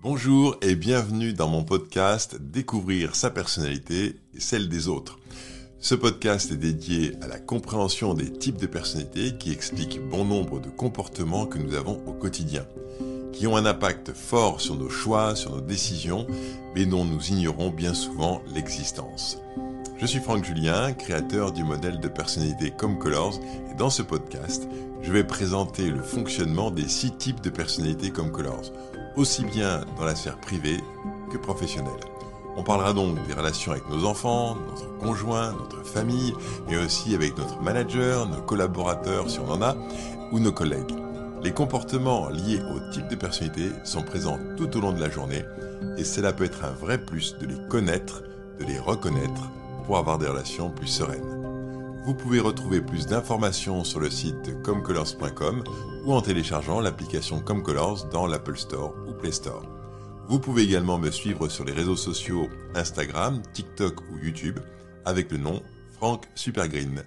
Bonjour et bienvenue dans mon podcast Découvrir sa personnalité et celle des autres. Ce podcast est dédié à la compréhension des types de personnalités qui expliquent bon nombre de comportements que nous avons au quotidien, qui ont un impact fort sur nos choix, sur nos décisions, mais dont nous ignorons bien souvent l'existence. Je suis Franck Julien, créateur du modèle de personnalité Comme Colors, et dans ce podcast, je vais présenter le fonctionnement des six types de personnalités Comme Colors, aussi bien dans la sphère privée que professionnelle. On parlera donc des relations avec nos enfants, notre conjoint, notre famille, mais aussi avec notre manager, nos collaborateurs si on en a, ou nos collègues. Les comportements liés au type de personnalité sont présents tout au long de la journée et cela peut être un vrai plus de les connaître, de les reconnaître pour avoir des relations plus sereines. Vous pouvez retrouver plus d'informations sur le site comcolors.com ou en téléchargeant l'application Comcolors dans l'Apple Store ou Play Store. Vous pouvez également me suivre sur les réseaux sociaux Instagram, TikTok ou YouTube avec le nom Franck Supergreen.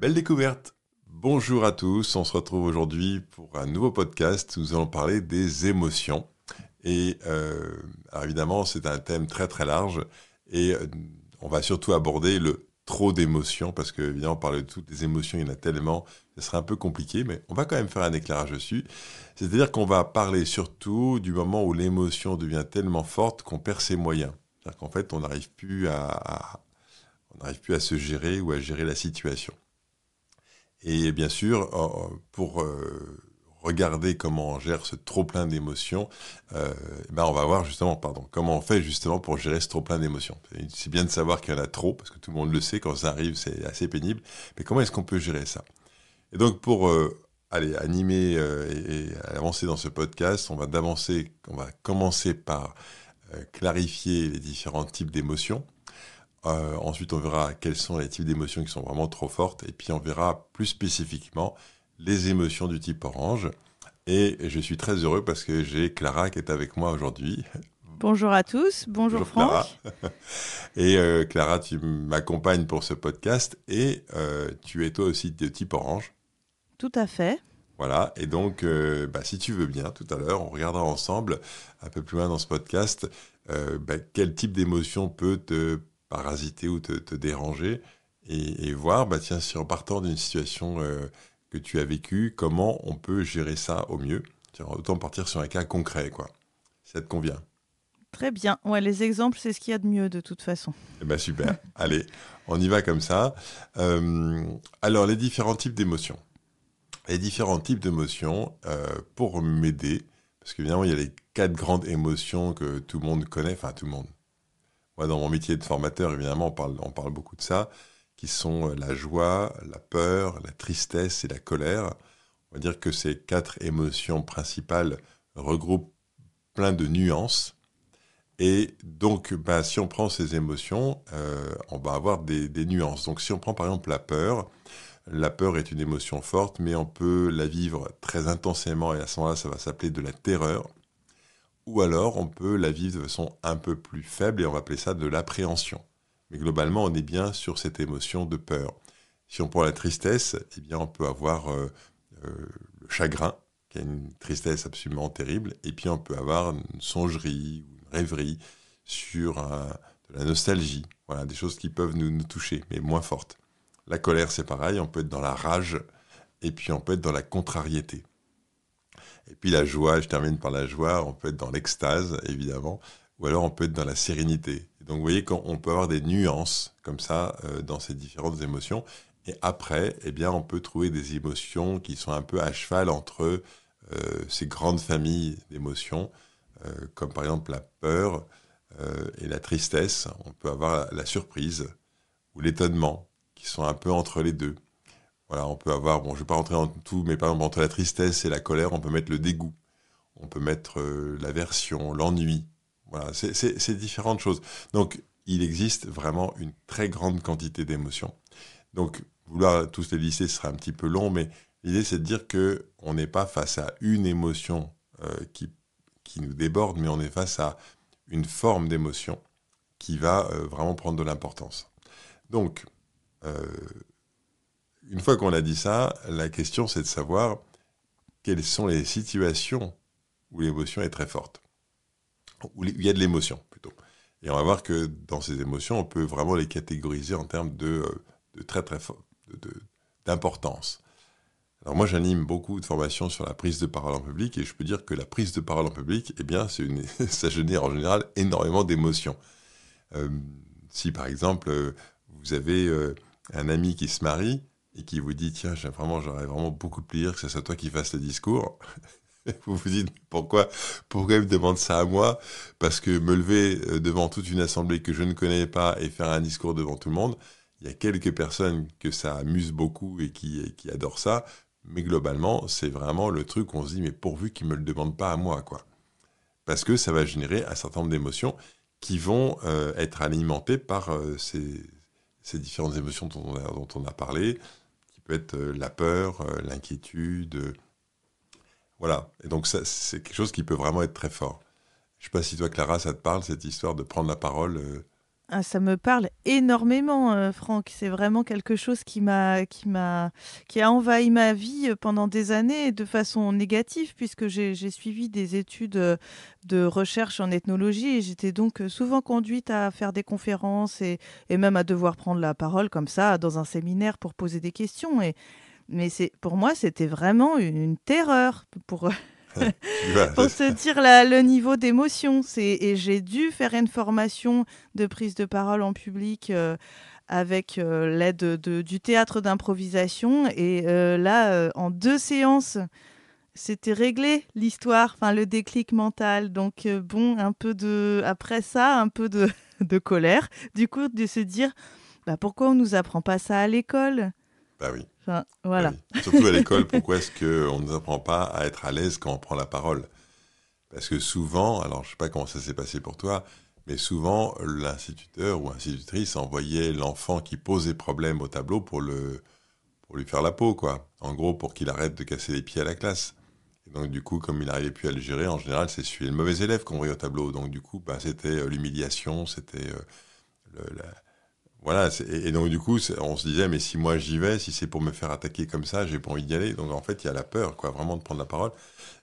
Belle découverte Bonjour à tous, on se retrouve aujourd'hui pour un nouveau podcast. Nous allons parler des émotions. Et euh, évidemment, c'est un thème très très large et euh, on va surtout aborder le trop d'émotions parce que évidemment, parler de toutes les émotions, il y en a tellement, ce serait un peu compliqué, mais on va quand même faire un éclairage dessus. C'est-à-dire qu'on va parler surtout du moment où l'émotion devient tellement forte qu'on perd ses moyens. C'est-à-dire qu'en fait, on n'arrive plus à, on n'arrive plus à se gérer ou à gérer la situation. Et bien sûr, pour euh, regarder comment on gère ce trop plein d'émotions, euh, ben on va voir justement, pardon, comment on fait justement pour gérer ce trop plein d'émotions. C'est bien de savoir qu'il y en a trop, parce que tout le monde le sait, quand ça arrive, c'est assez pénible. Mais comment est-ce qu'on peut gérer ça? Et donc pour euh, aller animer euh, et, avancer dans ce podcast, on va d'avancer, on va commencer par clarifier les différents types d'émotions. ensuite, on verra quels sont les types d'émotions qui sont vraiment trop fortes, et puis on verra plus spécifiquement les émotions du type orange. Et je suis très heureux parce que j'ai Clara qui est avec moi aujourd'hui. Bonjour à tous, bonjour, Franck. Et euh, Clara, tu m'accompagnes pour ce podcast et euh, tu es toi aussi de type orange. Tout à fait. Voilà, et donc, euh, bah, si tu veux bien, tout à l'heure, on regardera ensemble, un peu plus loin dans ce podcast, bah, quel type d'émotion peut te parasiter ou te, déranger, et, et, voir, bah, tiens, si en partant d'une situation que tu as vécu, comment on peut gérer ça au mieux? Autant partir sur un cas concret, quoi. Ça te convient? Très bien. Ouais, les exemples, c'est ce qu'il y a de mieux de toute façon. Eh ben super. Allez, on y va comme ça. Euh, alors, les différents types d'émotions. Les différents types d'émotions, euh, pour m'aider, parce qu'évidemment, il y a les quatre grandes émotions que tout le monde connaît, enfin tout le monde. Moi, dans mon métier de formateur, évidemment, on parle, on parle beaucoup de ça qui sont euh, la joie, la peur, la tristesse et la colère. On va dire que ces quatre émotions principales regroupent plein de nuances. Et donc, bah, si on prend ces émotions, euh, on va avoir des, nuances. Donc, si on prend par exemple la peur, la peur est une émotion forte, mais on peut la vivre très intensément et à ce moment-là, ça va s'appeler de la terreur. Ou alors, on peut la vivre de façon un peu plus faible et on va appeler ça de l'appréhension. Mais globalement, on est bien sur cette émotion de peur. Si on prend la tristesse, eh bien, on peut avoir euh, euh, le chagrin, qui est une tristesse absolument terrible, et puis on peut avoir une songerie ou une rêverie sur la nostalgie. Voilà, des choses qui peuvent nous, nous toucher, mais moins fortes. La colère, c'est pareil, on peut être dans la rage, et puis on peut être dans la contrariété. Et puis la joie, je termine par la joie, on peut être dans l'extase, évidemment, ou alors on peut être dans la sérénité. donc vous voyez qu'on peut avoir des nuances comme ça euh, dans ces différentes émotions. Et après, eh on peut trouver des émotions qui sont un peu à cheval entre euh, ces grandes familles d'émotions, euh, comme par exemple la peur et la tristesse. On peut avoir la surprise ou l'étonnement, qui sont un peu entre les deux. Voilà, on peut avoir, bon, je ne vais pas rentrer en tout, mais par exemple, entre la tristesse et la colère, on peut mettre le dégoût. On peut mettre l'aversion, l'ennui, voilà, c'est différentes choses. Donc, il existe vraiment une très grande quantité d'émotions. Donc, vouloir tous les lister, ce sera un petit peu long, mais l'idée, c'est de dire que on n'est pas face à une émotion euh, qui, nous déborde, mais on est face à une forme d'émotion qui va euh, vraiment prendre de l'importance. Donc, euh, une fois qu'on a dit ça, la question, c'est de savoir quelles sont les situations où l'émotion est très forte. Où il y a de l'émotion plutôt. Et on va voir que dans ces émotions, on peut vraiment les catégoriser en termes de, de très très d'importance. Alors moi, j'anime beaucoup de formations sur la prise de parole en public et je peux dire que la prise de parole en public, eh bien, ça génère en général énormément d'émotions. Euh, si par exemple, euh, vous avez euh, un ami qui se marie et qui vous dit tiens, vraiment, j'aurais vraiment beaucoup de plaisir que ce soit toi qui fasses le discours. vous vous dites pourquoi pourquoi il me demande ça à moi? Parce que me lever devant toute une assemblée que je ne connais pas et faire un discours devant tout le monde, il y a quelques personnes que ça amuse beaucoup et qui, adorent ça. Mais globalement, c'est vraiment le truc où on se dit, mais pourvu qu'ils ne me le demandent pas à moi, quoi. Parce que ça va générer un certain nombre d'émotions qui vont euh, être alimentées par euh, ces, différentes émotions dont on, a, parlé, qui peut être euh, la peur, l'inquiétude. Voilà. Et donc, c'est quelque chose qui peut vraiment être très fort. Je ne sais pas si toi, Clara, ça te parle, cette histoire de prendre la parole ah, ça me parle énormément, euh, Franck. C'est vraiment quelque chose qui m'a, qui m'a, qui a envahi ma vie euh, pendant des années de façon négative, puisque j'ai, suivi des études euh, de recherche en ethnologie et j'étais donc souvent conduite à faire des conférences et, et, même à devoir prendre la parole comme ça dans un séminaire pour poser des questions. Et, mais c'est, pour moi, c'était vraiment une terreur pour pour se dire le niveau d'émotion. Et j'ai dû faire une formation de prise de parole en public euh, avec euh, l'aide du théâtre d'improvisation. Et euh, là, en deux séances, c'était réglé l'histoire, enfin le déclic mental. Donc bon, un peu de après ça, un peu de, de colère. Du coup, de se dire, bah, pourquoi on nous apprend pas ça à l'école? Bah oui voilà. Surtout à l'école, pourquoi est-ce qu'on ne nous apprend pas à être à l'aise quand on prend la parole? Parce que souvent, alors je ne sais pas comment ça s'est passé pour toi, mais souvent l'instituteur ou institutrice envoyait l'enfant qui posait problème au tableau pour, le, pour lui faire la peau, quoi. En gros, pour qu'il arrête de casser les pieds à la classe. Et donc du coup, comme il n'arrivait plus à le gérer, en général, c'est celui le mauvais élève qu'on voyait au tableau. Donc du coup, bah, c'était euh, l'humiliation, c'était euh, le, la, voilà, et, donc du coup, on se disait, mais si moi j'y vais, si c'est pour me faire attaquer comme ça, j'ai pas envie d'y aller. Donc en fait, il y a la peur, quoi, vraiment de prendre la parole.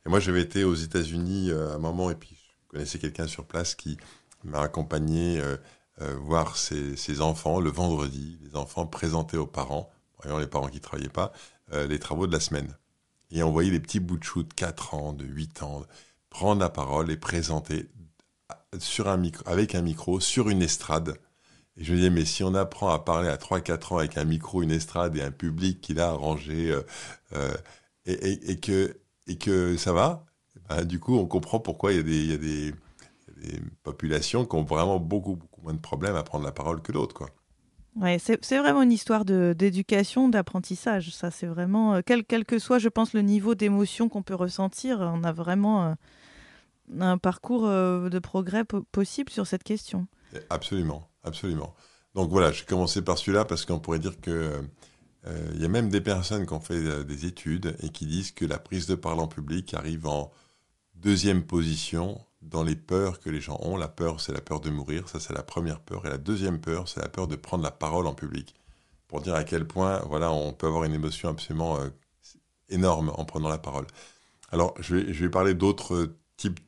Et moi, j'avais été aux États-Unis euh, à un moment, et puis je connaissais quelqu'un sur place qui m'a accompagné euh, euh, voir ses, enfants le vendredi, les enfants présentés aux parents, voyons les parents qui travaillaient pas, les travaux de la semaine. Et on voyait les petits bouts de chou de 4 ans, de 8 ans, prendre la parole et présenter sur un micro, avec un micro sur une estrade et je me disais, mais si on apprend à parler à 3-4 ans avec un micro, une estrade et un public qu'il a arrangé, euh, euh, et, et, que, et que ça va, ben, du coup, on comprend pourquoi il y a des, il y a des, des populations qui ont vraiment beaucoup, beaucoup moins de problèmes à prendre la parole que d'autres. quoi. Ouais, c'est vraiment une histoire d'éducation, d'apprentissage. Ça, c'est vraiment, euh, quel, quel, que soit, je pense, le niveau d'émotion qu'on peut ressentir, on a vraiment un parcours de progrès possible sur cette question. Absolument. Absolument. Donc voilà, j'ai commencé par celui-là parce qu'on pourrait dire que euh, il y a même des personnes qui ont fait euh, des études et qui disent que la prise de parole en public arrive en deuxième position dans les peurs que les gens ont. La peur, c'est la peur de mourir, ça c'est la première peur. Et la deuxième peur, c'est la peur de prendre la parole en public. Pour dire à quel point, voilà, on peut avoir une émotion absolument euh, énorme en prenant la parole. Alors, je vais, parler d'autres types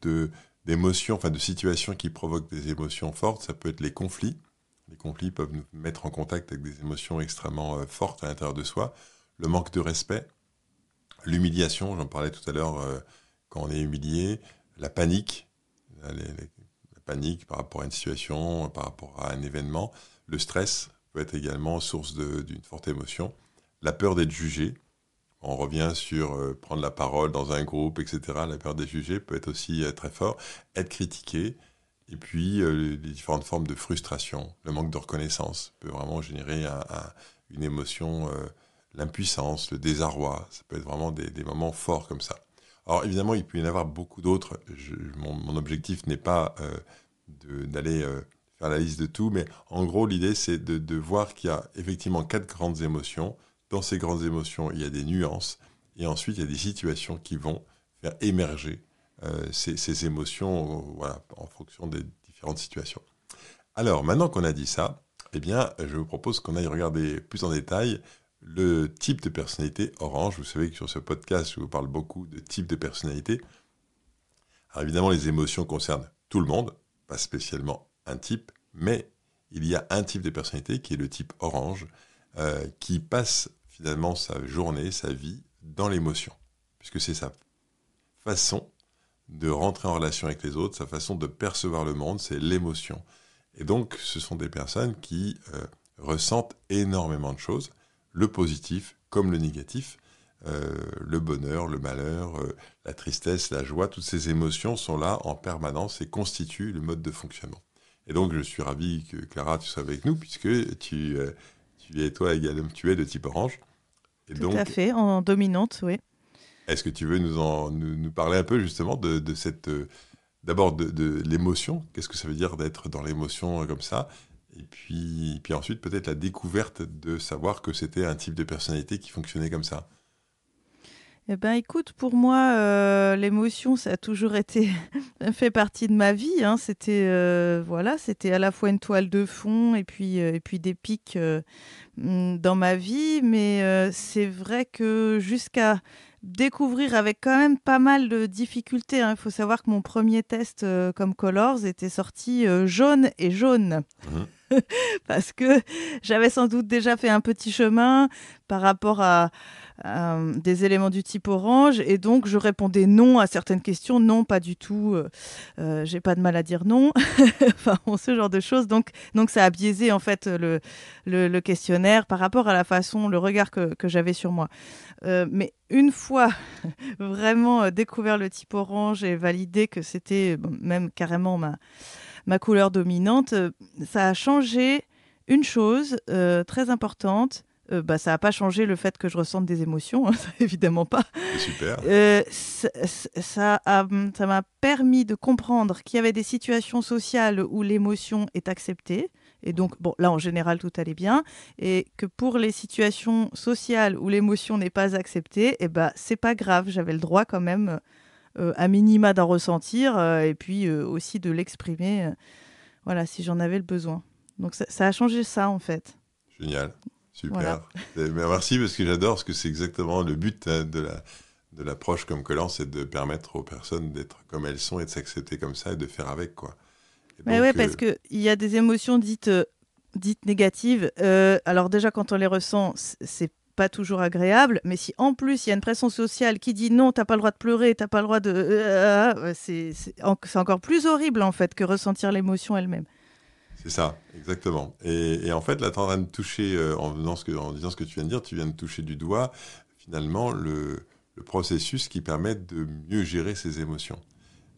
d'émotions, enfin de situations qui provoquent des émotions fortes. Ça peut être les conflits. Les conflits peuvent nous mettre en contact avec des émotions extrêmement euh, fortes à l'intérieur de soi. Le manque de respect, l'humiliation, j'en parlais tout à l'heure euh, quand on est humilié, la panique, la, panique par rapport à une situation, par rapport à un événement. Le stress peut être également source d'une forte émotion. La peur d'être jugé, on revient sur euh, prendre la parole dans un groupe, etc. La peur des jugés peut être aussi très fort. Être critiqué, et puis, euh, les différentes formes de frustration, le manque de reconnaissance peut vraiment générer une émotion, euh, l'impuissance, le désarroi. Ça peut être vraiment des, moments forts comme ça. Alors, évidemment, il peut y en avoir beaucoup d'autres. Mon, objectif n'est pas euh, d'aller faire la liste de tout, mais en gros, l'idée, c'est de, voir qu'il y a effectivement quatre grandes émotions. Dans ces grandes émotions, il y a des nuances. Et ensuite, il y a des situations qui vont faire émerger euh, ces, émotions euh, en fonction des différentes situations. Alors, maintenant qu'on a dit ça, eh bien, je vous propose qu'on aille regarder plus en détail le type de personnalité orange. Vous savez que sur ce podcast, je vous parle beaucoup de type de personnalité. Alors évidemment, les émotions concernent tout le monde, pas spécialement un type, mais il y a un type de personnalité qui est le type orange, euh, qui passe finalement sa journée, sa vie dans l'émotion, puisque c'est sa façon de rentrer en relation avec les autres, sa façon de percevoir le monde, c'est l'émotion. Et donc, ce sont des personnes qui euh, ressentent énormément de choses, le positif comme le négatif, euh, le bonheur, le malheur, euh, la tristesse, la joie, toutes ces émotions sont là en permanence et constituent le mode de fonctionnement. Et donc, je suis ravi que Clara, tu sois avec nous, puisque tu, tu es toi également, tu es de type orange. Et Tout à fait, en dominante, oui. Est-ce que tu veux nous, en, nous, parler un peu justement de, de cette... D'abord de, l'émotion, qu'est-ce que ça veut dire d'être dans l'émotion comme ça? Et puis, puis ensuite, peut-être la découverte de savoir que c'était un type de personnalité qui fonctionnait comme ça. Eh ben, écoute, pour moi, euh, l'émotion, ça a toujours été fait partie de ma vie. Hein. C'était euh, voilà, c'était à la fois une toile de fond et puis euh, et puis des pics mm, dans ma vie. Mais c'est vrai que jusqu'à découvrir avec quand même pas mal de difficultés. Hein. Il faut savoir que mon premier test comme Colors était sorti jaune et jaune. Mmh. parce que j'avais sans doute déjà fait un petit chemin par rapport à, des éléments du type orange et donc je répondais non à certaines questions, non, pas du tout, euh, euh, j'ai pas de mal à dire non, enfin ce genre de choses. Donc, donc ça a biaisé en fait le, questionnaire par rapport à la façon, le regard que, j'avais sur moi. Euh, mais une fois vraiment découvert le type orange et validé que c'était même carrément ma ma couleur dominante, euh, ça a changé une chose euh, très importante. Euh, bah, ça n'a pas changé le fait que je ressente des émotions, hein, évidemment pas. Super. ça m'a permis de comprendre qu'il y avait des situations sociales où l'émotion est acceptée. Et donc, bon, là, en général, tout allait bien. Et que pour les situations sociales où l'émotion n'est pas acceptée, eh ben, c'est pas grave. J'avais le droit quand même à minima d'en ressentir euh, et puis euh, aussi de l'exprimer, voilà, si j'en avais le besoin. Donc ça, a changé ça en fait. Génial, super. Merci parce que j'adore, parce que c'est exactement le but hein, de la de l'approche comme Collant, c'est de permettre aux personnes d'être comme elles sont et de s'accepter comme ça et de faire avec quoi. Mais ouais, parce qu'il y a des émotions dites dites négatives. alors déjà, quand on les ressent, c'est pas toujours agréable, mais si en plus il y a une pression sociale qui dit non, t'as pas le droit de pleurer, t'as pas le droit de, euh, euh, c'est encore plus horrible en fait que ressentir l'émotion elle-même. C'est ça, exactement. Et, en fait, là, tu en train de toucher, euh, en, disant ce que tu viens de dire, tu viens de toucher du doigt finalement le, le processus qui permet de mieux gérer ses émotions.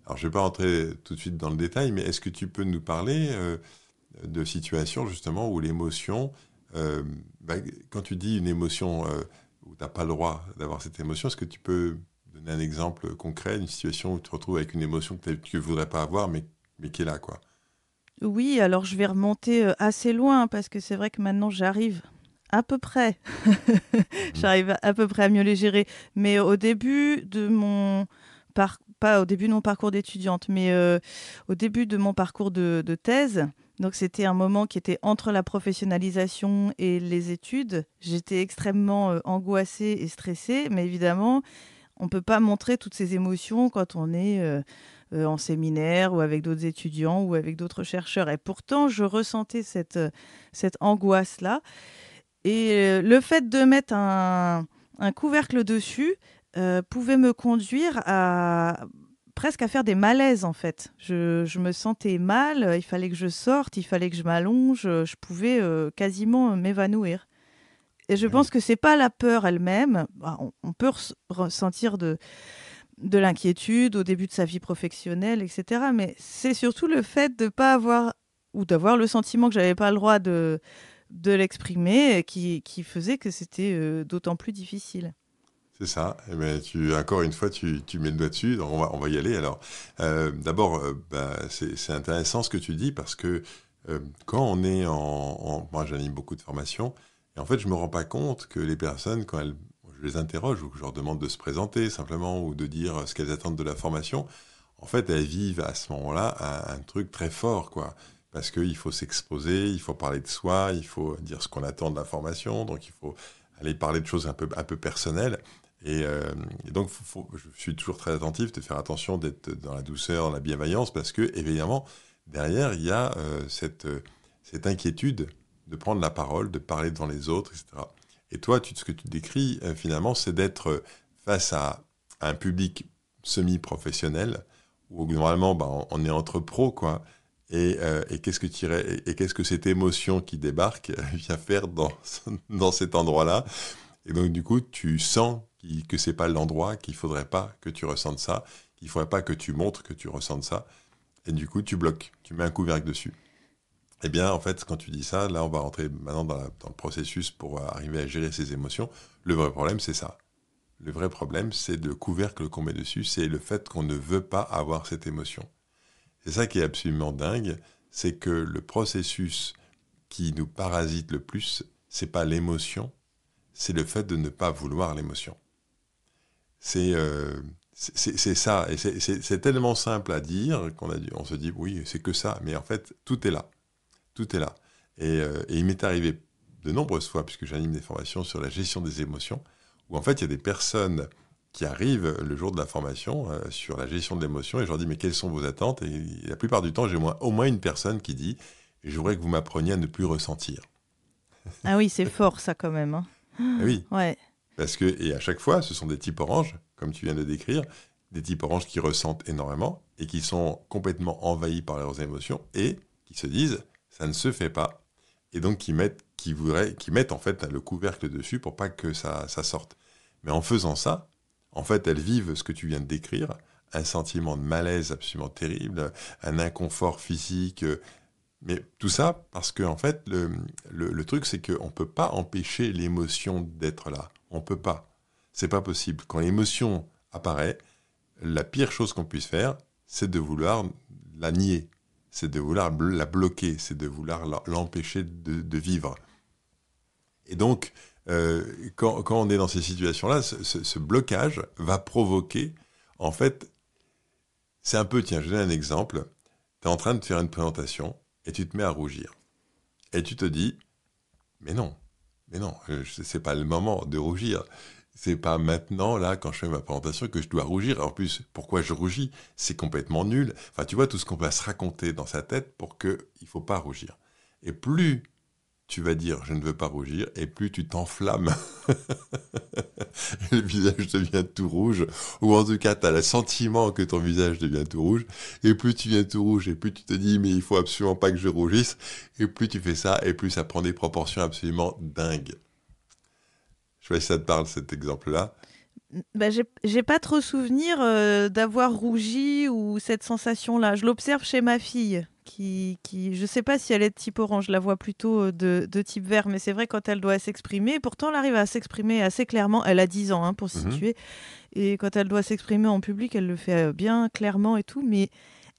Alors, je ne vais pas rentrer tout de suite dans le détail, mais est-ce que tu peux nous parler de situations justement où l'émotion euh, bah, quand tu dis une émotion euh, où tu n'as pas le droit d'avoir cette émotion, est-ce que tu peux donner un exemple concret, une situation où tu te retrouves avec une émotion que tu ne voudrais pas avoir, mais, mais qui est là quoi? Oui, alors je vais remonter euh, assez loin parce que c'est vrai que maintenant j'arrive à peu près. J'arrive à peu près à mieux les gérer. Mais au début de mon parcours, pas au début de mon parcours d'étudiante, mais au début de mon parcours de, de thèse, donc c'était un moment qui était entre la professionnalisation et les études. J'étais extrêmement euh, angoissée et stressée, mais évidemment, on ne peut pas montrer toutes ces émotions quand on est euh, euh, en séminaire ou avec d'autres étudiants ou avec d'autres chercheurs. Et pourtant, je ressentais cette, cette angoisse-là. Et le fait de mettre un, un couvercle dessus pouvait me conduire à presque à faire des malaises en fait. Je, me sentais mal, il fallait que je sorte, il fallait que je m'allonge, je pouvais euh, quasiment m'évanouir. Et je pense que c'est pas la peur elle-même. Bah, on, peut ressentir de, de l'inquiétude au début de sa vie professionnelle, etc. Mais c'est surtout le fait de ne pas avoir ou d'avoir le sentiment que j'avais pas le droit de, de l'exprimer qui, qui faisait que c'était euh, d'autant plus difficile. C'est ça. Eh ben, tu, encore une fois, tu, tu, mets le doigt dessus. on, va, on va y aller. Alors, euh, d'abord, euh, bah, c'est intéressant ce que tu dis parce que euh, quand on est en. moi, j'anime beaucoup de formations. Et en fait, je me rends pas compte que les personnes, quand elles, je les interroge ou que je leur demande de se présenter simplement ou de dire ce qu'elles attendent de la formation, en fait, elles vivent à ce moment-là un, un, truc très fort, quoi. Parce qu'il faut s'exposer, il faut parler de soi, il faut dire ce qu'on attend de la formation, donc il faut aller parler de choses un peu, un peu personnelles. Et, donc, je suis toujours très attentif de faire attention d'être dans la douceur, dans la bienveillance, parce que, évidemment, derrière, il y a cette, cette inquiétude de prendre la parole, de parler devant les autres, etc. Et toi, tu, ce que tu décris, finalement, c'est d'être face à, un public semi-professionnel, où normalement, bah, on est entre pros, quoi. Et, euh, et qu'est-ce que tu et, qu'est-ce que cette émotion qui débarque vient faire dans, dans cet endroit-là? Et donc, du coup, tu sens que c'est pas l'endroit, qu'il faudrait pas que tu ressentes ça, qu'il faudrait pas que tu montres que tu ressentes ça. Et du coup, tu bloques, tu mets un couvercle dessus. Eh bien, en fait, quand tu dis ça, là, on va rentrer maintenant dans, dans le processus pour arriver à gérer ces émotions. Le vrai problème, c'est ça. Le vrai problème, c'est le couvercle qu'on met dessus, c'est le fait qu'on ne veut pas avoir cette émotion. C'est ça qui est absolument dingue, c'est que le processus qui nous parasite le plus, c'est pas l'émotion, c'est le fait de ne pas vouloir l'émotion. C'est euh, c'est ça, et c'est tellement simple à dire qu'on a on se dit oui, c'est que ça, mais en fait, tout est là, tout est là. Et, euh, et il m'est arrivé de nombreuses fois, puisque j'anime des formations sur la gestion des émotions, où en fait il y a des personnes qui arrivent le jour de la formation euh, sur la gestion de l'émotion et je leur dis mais quelles sont vos attentes? Et la plupart du temps j'ai au moins une personne qui dit je voudrais que vous m'appreniez à ne plus ressentir. Ah oui c'est fort ça quand même. Hein. Ah oui. Ouais. Parce que et à chaque fois ce sont des types oranges comme tu viens de décrire des types oranges qui ressentent énormément et qui sont complètement envahis par leurs émotions et qui se disent ça ne se fait pas et donc qui mettent qui voudraient, qui mettent en fait le couvercle dessus pour pas que ça, sorte. Mais en faisant ça, en fait, elles vivent ce que tu viens de décrire, un sentiment de malaise absolument terrible, un inconfort physique. Mais tout ça parce que, en fait, le, le, truc, c'est qu'on ne peut pas empêcher l'émotion d'être là. On peut pas. C'est pas possible. Quand l'émotion apparaît, la pire chose qu'on puisse faire, c'est de vouloir la nier, c'est de vouloir la bloquer, c'est de vouloir l'empêcher de, vivre. Et donc, euh, quand, on est dans ces situations-là, ce, blocage va provoquer, en fait, c'est un peu, tiens, je donne un exemple. Tu es en train de faire une présentation et tu te mets à rougir. Et tu te dis, mais non, mais non, euh, c'est pas le moment de rougir. C'est pas maintenant, là, quand je fais ma présentation, que je dois rougir. En plus, pourquoi je rougis? C'est complètement nul. Enfin, tu vois, tout ce qu'on va se raconter dans sa tête pour qu'il ne faut pas rougir. Et plus tu vas dire je ne veux pas rougir, et plus tu t'enflammes, le visage devient tout rouge, ou en tout cas tu as le sentiment que ton visage devient tout rouge, et plus tu viens tout rouge, et plus tu te dis mais il faut absolument pas que je rougisse, et plus tu fais ça, et plus ça prend des proportions absolument dingues. Je sais pas si ça te parle cet exemple-là. Bah, j'ai pas trop souvenir euh, d'avoir rougi ou cette sensation-là. Je l'observe chez ma fille qui, qui, je sais pas si elle est de type orange, je la vois plutôt euh, de, type vert, mais c'est vrai quand elle doit s'exprimer, pourtant elle arrive à s'exprimer assez clairement, elle a 10 ans hein, pour mhm. situer, et quand elle doit s'exprimer en public, elle le fait euh, bien clairement et tout, mais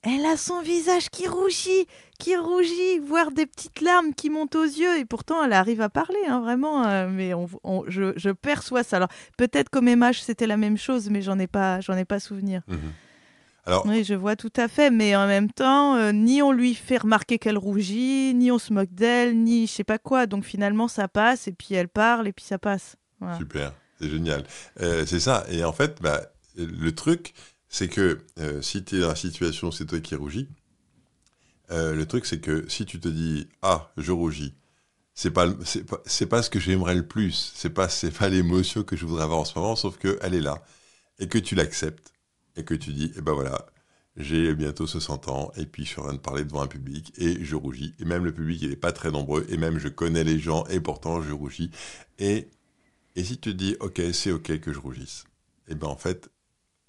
elle a son visage qui rougit, qui rougit, voire des petites larmes qui montent aux yeux, et pourtant elle arrive à parler, hein, vraiment, euh, mais on, je, perçois ça. Alors peut-être qu'au même âge c'était la même chose, mais j'en ai pas, j'en ai pas souvenir. Oui, je vois tout à fait, mais en même temps, euh, ni on lui fait remarquer qu'elle rougit, ni on se moque d'elle, ni je sais pas quoi. Donc finalement, ça passe, et puis elle parle, et puis ça passe. Super, c'est génial. Euh, c'est ça. Et en fait, bah, le truc, c'est que euh, si tu es dans la situation, c'est toi qui rougis. le truc, c'est que si tu te dis ah, je rougis, c'est pas c'est pas, pas ce que j'aimerais le plus. C'est pas c'est pas l'émotion que je voudrais avoir en ce moment, sauf que elle est là et que tu l'acceptes et que tu dis, eh ben voilà, j'ai bientôt 60 ans, et puis je suis en train de parler devant un public, et je rougis. Et même le public, il n'est pas très nombreux, et même je connais les gens, et pourtant je rougis. Et, et si tu dis, ok, c'est ok que je rougisse, et eh ben en fait,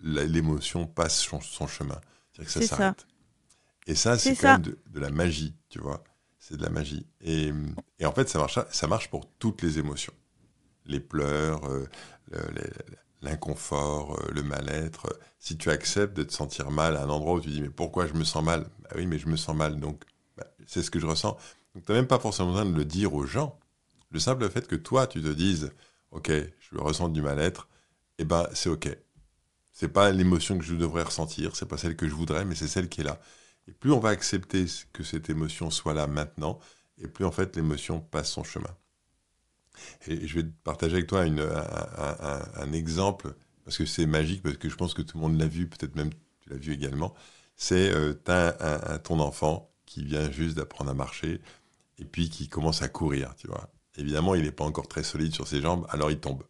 l'émotion passe son, chemin. C'est-à-dire que ça s'arrête. Et ça, c'est quand même de, la magie, tu vois. C'est de la magie. Et, et, en fait, ça marche, ça marche pour toutes les émotions. Les pleurs, euh, les, l'inconfort, euh, le mal-être, si tu acceptes de te sentir mal à un endroit où tu dis mais pourquoi je me sens mal? Bah Oui, mais je me sens mal, donc bah, c'est ce que je ressens. Donc tu n'as même pas forcément besoin de le dire aux gens. Le simple fait que toi, tu te dises ok, je ressens du mal-être, eh ben c'est ok. C'est pas l'émotion que je devrais ressentir, c'est pas celle que je voudrais, mais c'est celle qui est là. Et plus on va accepter que cette émotion soit là maintenant, et plus en fait l'émotion passe son chemin. Et je vais partager avec toi un, exemple, parce que c'est magique, parce que je pense que tout le monde l'a vu, peut-être même tu l'as vu également. C'est euh, ton enfant qui vient juste d'apprendre à marcher et puis qui commence à courir, tu vois. Évidemment, il n'est pas encore très solide sur ses jambes, alors il tombe.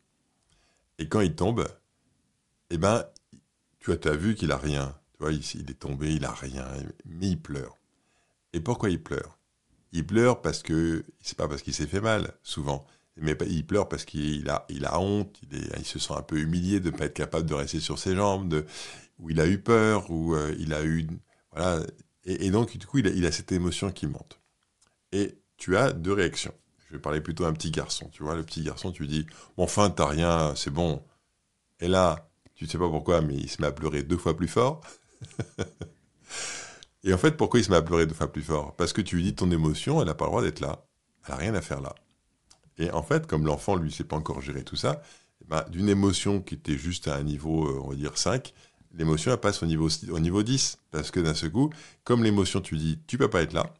Et quand il tombe, eh ben, tu as, as vu qu'il a rien. Tu vois, il, il est tombé, il a rien, mais il pleure. Et pourquoi il pleure? Il pleure parce que, c'est pas parce qu'il s'est fait mal, souvent, mais il pleure parce qu'il a, honte, il, se sent un peu humilié de ne pas être capable de rester sur ses jambes, de, ou il a eu peur, ou euh, il a eu... Voilà. Et, donc, du coup, il a, il a, cette émotion qui monte. Et tu as deux réactions. Je vais parler plutôt à un petit garçon. Tu vois, le petit garçon, tu lui dis, bon, enfin, t'as rien, c'est bon. Et là, tu ne sais pas pourquoi, mais il se met à pleurer deux fois plus fort. Et en fait, pourquoi il se met à pleurer deux fois plus fort? Parce que tu lui dis ton émotion, elle n'a pas le droit d'être là. Elle n'a rien à faire là. Et en fait, comme l'enfant, lui, ne sait pas encore gérer tout ça, eh ben, d'une émotion qui était juste à un niveau, euh, on va dire 5, l'émotion, passe au niveau, au niveau 10. Parce que d'un seul coup, comme l'émotion, tu dis, tu peux pas être là,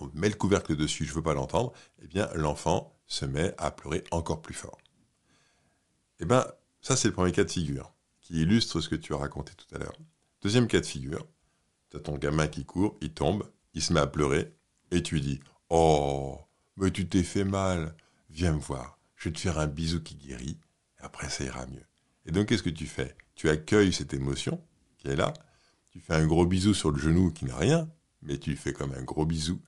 on met le couvercle dessus, je ne veux pas l'entendre, eh bien, l'enfant se met à pleurer encore plus fort. Eh bien, ça, c'est le premier cas de figure, qui illustre ce que tu as raconté tout à l'heure. Deuxième cas de figure, tu as ton gamin qui court, il tombe, il se met à pleurer, et tu lui dis Oh, mais tu t'es fait mal, viens me voir, je vais te faire un bisou qui guérit, après ça ira mieux. Et donc, qu'est-ce que tu fais? Tu accueilles cette émotion qui est là, tu fais un gros bisou sur le genou qui n'a rien, mais tu fais comme un gros bisou,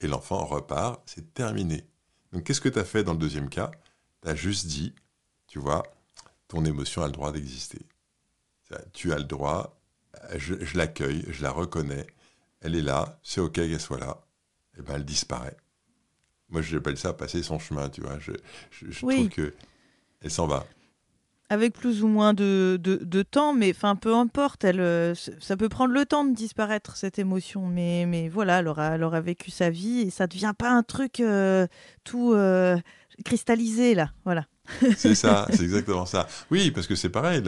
et l'enfant repart, c'est terminé. Donc, qu'est-ce que tu as fait dans le deuxième cas? Tu as juste dit, tu vois, ton émotion a le droit d'exister. Tu as le droit, je, l'accueille, je la reconnais, elle est là, c'est OK qu'elle soit là, et ben elle disparaît. Moi, j'appelle ça passer son chemin, tu vois. Je, je, trouve que elle s'en va. Avec plus ou moins de, de, temps, mais enfin, peu importe, elle, euh, ça peut prendre le temps de disparaître, cette émotion. Mais, mais voilà, elle aura, elle aura vécu sa vie et ça ne devient pas un truc euh, tout euh, cristallisé, là. Voilà. c'est ça, c'est exactement ça. Oui, parce que c'est pareil,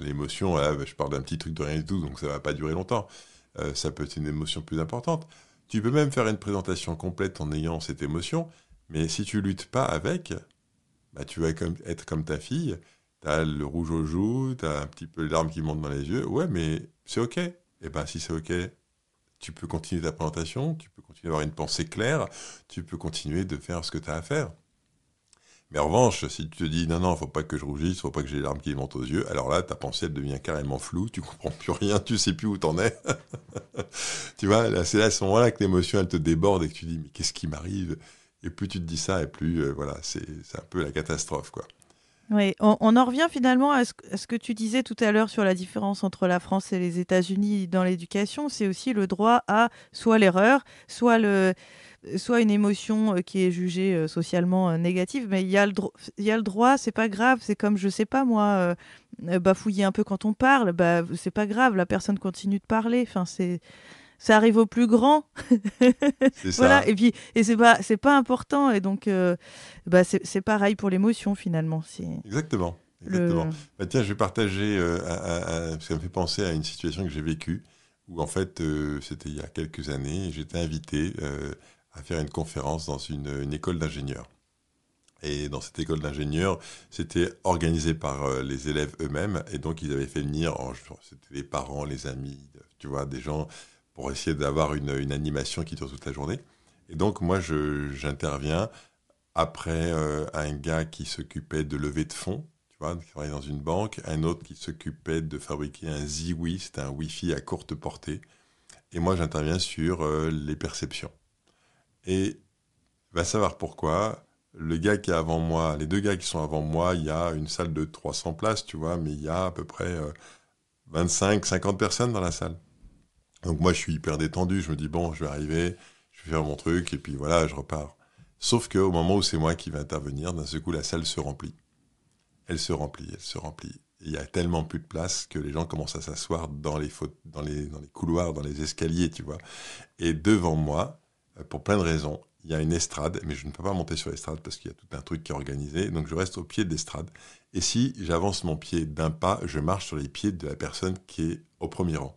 l'émotion, je parle d'un petit truc de rien du tout, donc ça va pas durer longtemps. ça peut être une émotion plus importante. Tu peux même faire une présentation complète en ayant cette émotion, mais si tu luttes pas avec, bah, tu vas être comme ta fille, tu as le rouge aux joues, tu as un petit peu les larmes qui montent dans les yeux, ouais, mais c'est OK. Et eh bien si c'est OK, tu peux continuer ta présentation, tu peux continuer à avoir une pensée claire, tu peux continuer de faire ce que tu as à faire. Mais en revanche, si tu te dis non, non, il faut pas que je rougisse, il faut pas que j'ai les larmes qui montent aux yeux, alors là, ta pensée, elle devient carrément floue, tu comprends plus rien, tu sais plus où t'en es. tu vois, c'est à ce moment-là que l'émotion, elle te déborde et que tu dis, mais qu'est-ce qui m'arrive? Et plus tu te dis ça, et plus, euh, voilà, c'est un peu la catastrophe, quoi. Oui, on, en revient finalement à ce, que tu disais tout à l'heure sur la différence entre la France et les États-Unis dans l'éducation. C'est aussi le droit à soit l'erreur, soit le, soit une émotion euh, qui est jugée euh, socialement euh, négative, mais il y, a le y a le droit, c'est pas grave, c'est comme, je sais pas moi, bafouiller un peu quand on parle, bah, c'est pas grave, la personne continue de parler, enfin, c'est ça arrive au plus grand. voilà. Et puis, et c'est pas, c'est pas important. Et donc, bah, c'est pareil pour l'émotion finalement. Exactement. Exactement. Bah, tiens, je vais partager. ça me fait penser à une situation que j'ai vécue où en fait, c'était il y a quelques années, j'étais invité à faire une conférence dans une, école d'ingénieurs. Et dans cette école d'ingénieurs, c'était organisé par euh, les élèves eux-mêmes. Et donc, ils avaient fait venir, c'était les parents, les amis, tu vois, des gens pour essayer d'avoir une, animation qui dure toute la journée. Et donc, moi, j'interviens après euh, un gars qui s'occupait de lever de fonds, tu vois, qui travaillait dans une banque, un autre qui s'occupait de fabriquer un Ziwi, c'était un Wi-Fi à courte portée. Et moi, j'interviens sur euh, les perceptions. Et va savoir pourquoi. Le gars qui est avant moi, les deux gars qui sont avant moi, il y a une salle de 300 places, tu vois, mais il y a à peu près 25, euh, 50 personnes dans la salle. Donc moi, je suis hyper détendu. Je me dis, bon, je vais arriver, je vais faire mon truc, et puis voilà, je repars. Sauf qu'au moment où c'est moi qui vais intervenir, d'un seul coup, la salle se remplit. Elle se remplit, elle se remplit. Il y a tellement plus de place que les gens commencent à s'asseoir dans les, dans, les, dans les couloirs, dans les escaliers, tu vois. Et devant moi, pour plein de raisons. Il y a une estrade, mais je ne peux pas monter sur l'estrade parce qu'il y a tout un truc qui est organisé. Donc je reste au pied de l'estrade. Et si j'avance mon pied d'un pas, je marche sur les pieds de la personne qui est au premier rang.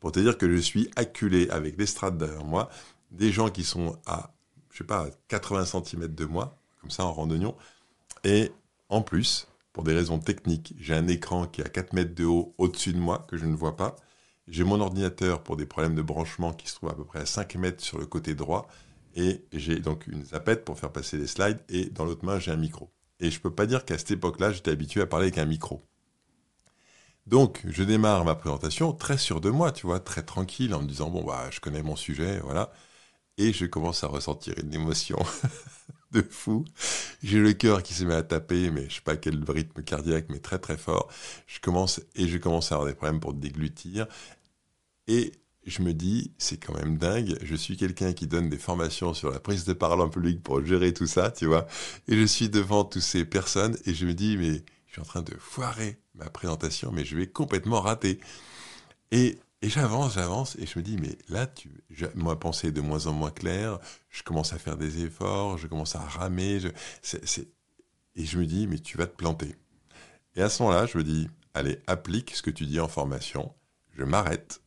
Pour te dire que je suis acculé avec l'estrade derrière moi, des gens qui sont à, je sais pas, 80 cm de moi, comme ça en randonnion, Et en plus, pour des raisons techniques, j'ai un écran qui est à 4 mètres de haut au-dessus de moi, que je ne vois pas. J'ai mon ordinateur pour des problèmes de branchement qui se trouve à peu près à 5 mètres sur le côté droit. Et j'ai donc une zapette pour faire passer les slides. Et dans l'autre main, j'ai un micro. Et je ne peux pas dire qu'à cette époque-là, j'étais habitué à parler avec un micro. Donc, je démarre ma présentation très sûr de moi, tu vois, très tranquille, en me disant, bon, bah, je connais mon sujet, voilà. Et je commence à ressentir une émotion de fou. J'ai le cœur qui se met à taper, mais je sais pas quel rythme cardiaque, mais très très fort. Je commence, et je commence à avoir des problèmes pour déglutir. Et je me dis, c'est quand même dingue. Je suis quelqu'un qui donne des formations sur la prise de parole en public pour gérer tout ça, tu vois. Et je suis devant toutes ces personnes et je me dis, mais je suis en train de foirer ma présentation, mais je vais complètement rater. Et, j'avance, j'avance, et je me dis, mais là, tu, moi, pensée est de moins en moins claire, je commence à faire des efforts, je commence à ramer, je, et je me dis, mais tu vas te planter. Et à ce moment-là, je me dis, allez, applique ce que tu dis en formation, je m'arrête,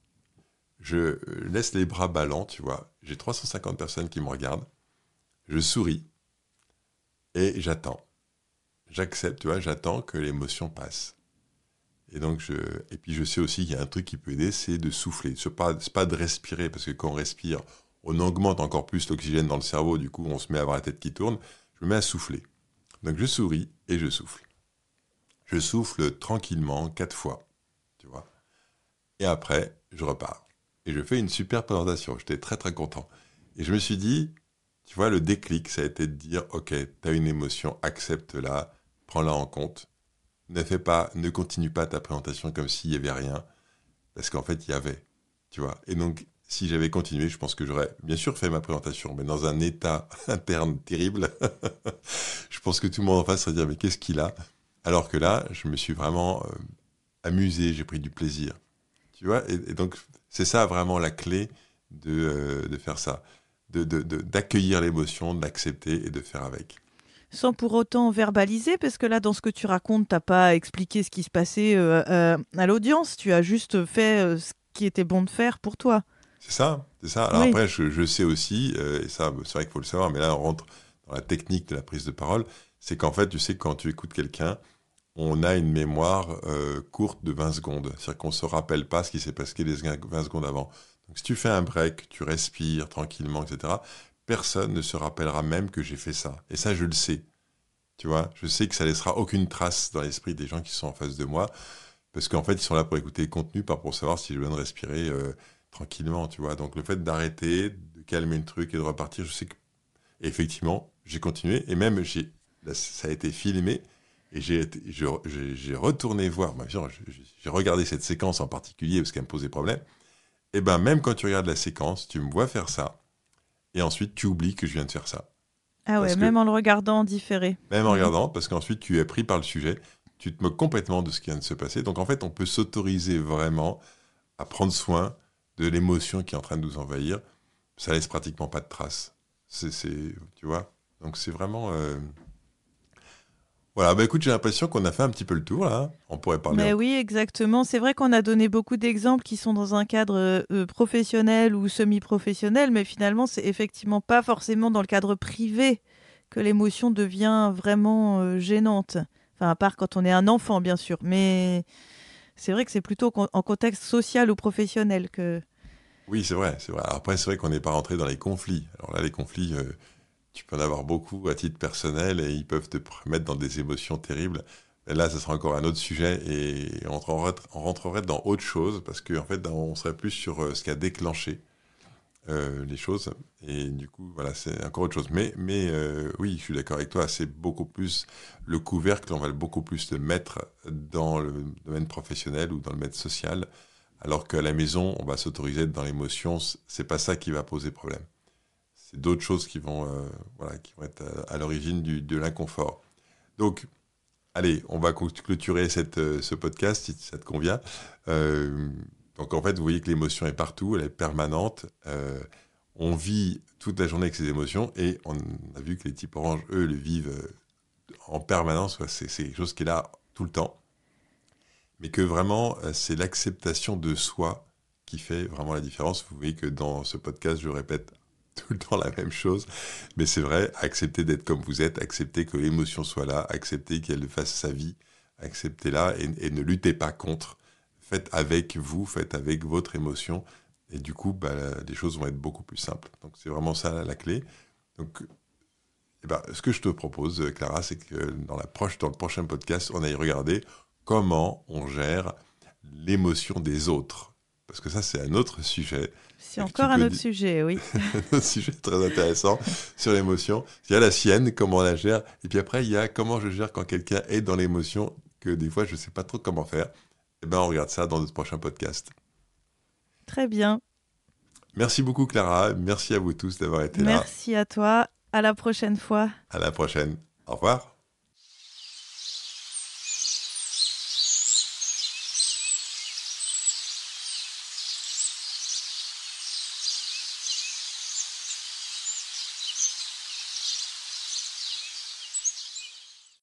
je laisse les bras ballants, tu vois, j'ai 350 personnes qui me regardent, je souris, et j'attends. J'accepte, tu vois, j'attends que l'émotion passe. Et puis je sais aussi qu'il y a un truc qui peut aider, c'est de souffler. Ce n'est pas, pas de respirer, parce que quand on respire, on augmente encore plus l'oxygène dans le cerveau, du coup, on se met à avoir la tête qui tourne. Je me mets à souffler. Donc, je souris et je souffle. Je souffle tranquillement quatre fois, tu vois. Et après, je repars. Et je fais une super présentation. J'étais très, très content. Et je me suis dit, tu vois, le déclic, ça a été de dire, OK, tu as une émotion, accepte-la, prends-la en compte ne fais pas, ne continue pas ta présentation comme s'il y avait rien, parce qu'en fait il y avait, tu vois. Et donc si j'avais continué, je pense que j'aurais bien sûr fait ma présentation, mais dans un état interne terrible. je pense que tout le monde en face serait dire mais qu'est-ce qu'il a? Alors que là, je me suis vraiment euh, amusé, j'ai pris du plaisir, tu vois? Et, donc c'est ça vraiment la clé de, euh, faire ça, d'accueillir de, l'émotion, de l'accepter et de faire avec sans pour autant verbaliser, parce que là, dans ce que tu racontes, tu n'as pas expliqué ce qui se passait euh, euh, à l'audience, tu as juste fait euh, ce qui était bon de faire pour toi. C'est ça, c'est ça. Alors après, je, sais aussi, et ça, c'est vrai qu'il faut le savoir, mais là, on rentre dans la technique de la prise de parole, c'est qu'en fait, tu sais, quand tu écoutes quelqu'un, on a une mémoire courte de 20 secondes. C'est-à-dire qu'on ne se rappelle pas ce qui s'est passé les 20 secondes avant. Donc si tu fais un break, tu respires tranquillement, etc., personne ne se rappellera même que j'ai fait ça. Et ça, je le sais. Tu vois, je sais que ça laissera aucune trace dans l'esprit des gens qui sont en face de moi, parce qu'en fait, ils sont là pour écouter le contenu, pas pour savoir si je viens de respirer euh, tranquillement, tu vois. Donc le fait d'arrêter, de calmer le truc et de repartir, je sais que effectivement, j'ai continué et même j'ai, ça a été filmé et j'ai, retourné voir. j'ai regardé cette séquence en particulier parce qu'elle me posait problème. Et ben même quand tu regardes la séquence, tu me vois faire ça et ensuite tu oublies que je viens de faire ça. Ah ouais, même en le regardant différé. Même en regardant, parce qu'ensuite tu es pris par le sujet, tu te moques complètement de ce qui vient de se passer. Donc en fait, on peut s'autoriser vraiment à prendre soin de l'émotion qui est en train de nous envahir. Ça laisse pratiquement pas de traces. C'est, tu vois. Donc c'est vraiment. Euh, voilà, bah écoute, j'ai l'impression qu'on a fait un petit peu le tour là. On pourrait parler. Mais oui, exactement. C'est vrai qu'on a donné beaucoup d'exemples qui sont dans un cadre euh, euh, professionnel ou semi-professionnel, mais finalement, c'est effectivement pas forcément dans le cadre privé que l'émotion devient vraiment euh, gênante. Enfin, à part quand on est un enfant, bien sûr. Mais c'est vrai que c'est plutôt en contexte social ou professionnel que. Oui, c'est vrai, c'est vrai. Après, c'est vrai qu'on n'est pas rentré dans les conflits. Alors là, les conflits tu peux en avoir beaucoup à titre personnel et ils peuvent te mettre dans des émotions terribles. Là, ce sera encore un autre sujet et on rentrerait, dans autre chose parce qu'en en fait, on serait plus sur euh, ce qui a déclenché euh, les choses. Et du coup, voilà, c'est encore autre chose. Mais, mais euh, oui, je suis d'accord avec toi, c'est beaucoup plus le couvercle, on va beaucoup plus le mettre dans le domaine professionnel ou dans le domaine social, alors qu'à la maison, on va s'autoriser dans l'émotion. C'est pas ça qui va poser problème c'est d'autres choses qui vont, euh, voilà, qui vont être à, l'origine de l'inconfort. Donc, allez, on va clôturer cette, euh, ce podcast si ça te convient. Euh, donc, en fait, vous voyez que l'émotion est partout, elle est permanente. on vit toute la journée avec ces émotions et on a vu que les types orange, eux, le vivent en permanence. C'est quelque chose qui est là tout le temps. Mais que vraiment, c'est l'acceptation de soi qui fait vraiment la différence. Vous voyez que dans ce podcast, je répète tout le temps la même chose. Mais c'est vrai, acceptez d'être comme vous êtes, acceptez que l'émotion soit là, acceptez qu'elle fasse sa vie, acceptez-la et, ne luttez pas contre. Faites avec vous, faites avec votre émotion. Et du coup, bah, les choses vont être beaucoup plus simples. Donc c'est vraiment ça la clé. Donc eh ben, ce que je te propose, Clara, c'est que dans le prochain podcast, on aille regarder comment on gère l'émotion des autres. Parce que ça, c'est un autre sujet. C'est encore un autre sujet, oui. un autre sujet très intéressant sur l'émotion. Il y a la sienne, comment on la gère. Et puis après, il y a comment je gère quand quelqu'un est dans l'émotion, que des fois, je ne sais pas trop comment faire. Eh bien, on regarde ça dans notre prochain podcast. Très bien. Merci beaucoup, Clara. Merci à vous tous d'avoir été là. Merci à toi. À la prochaine fois. À la prochaine. Au revoir.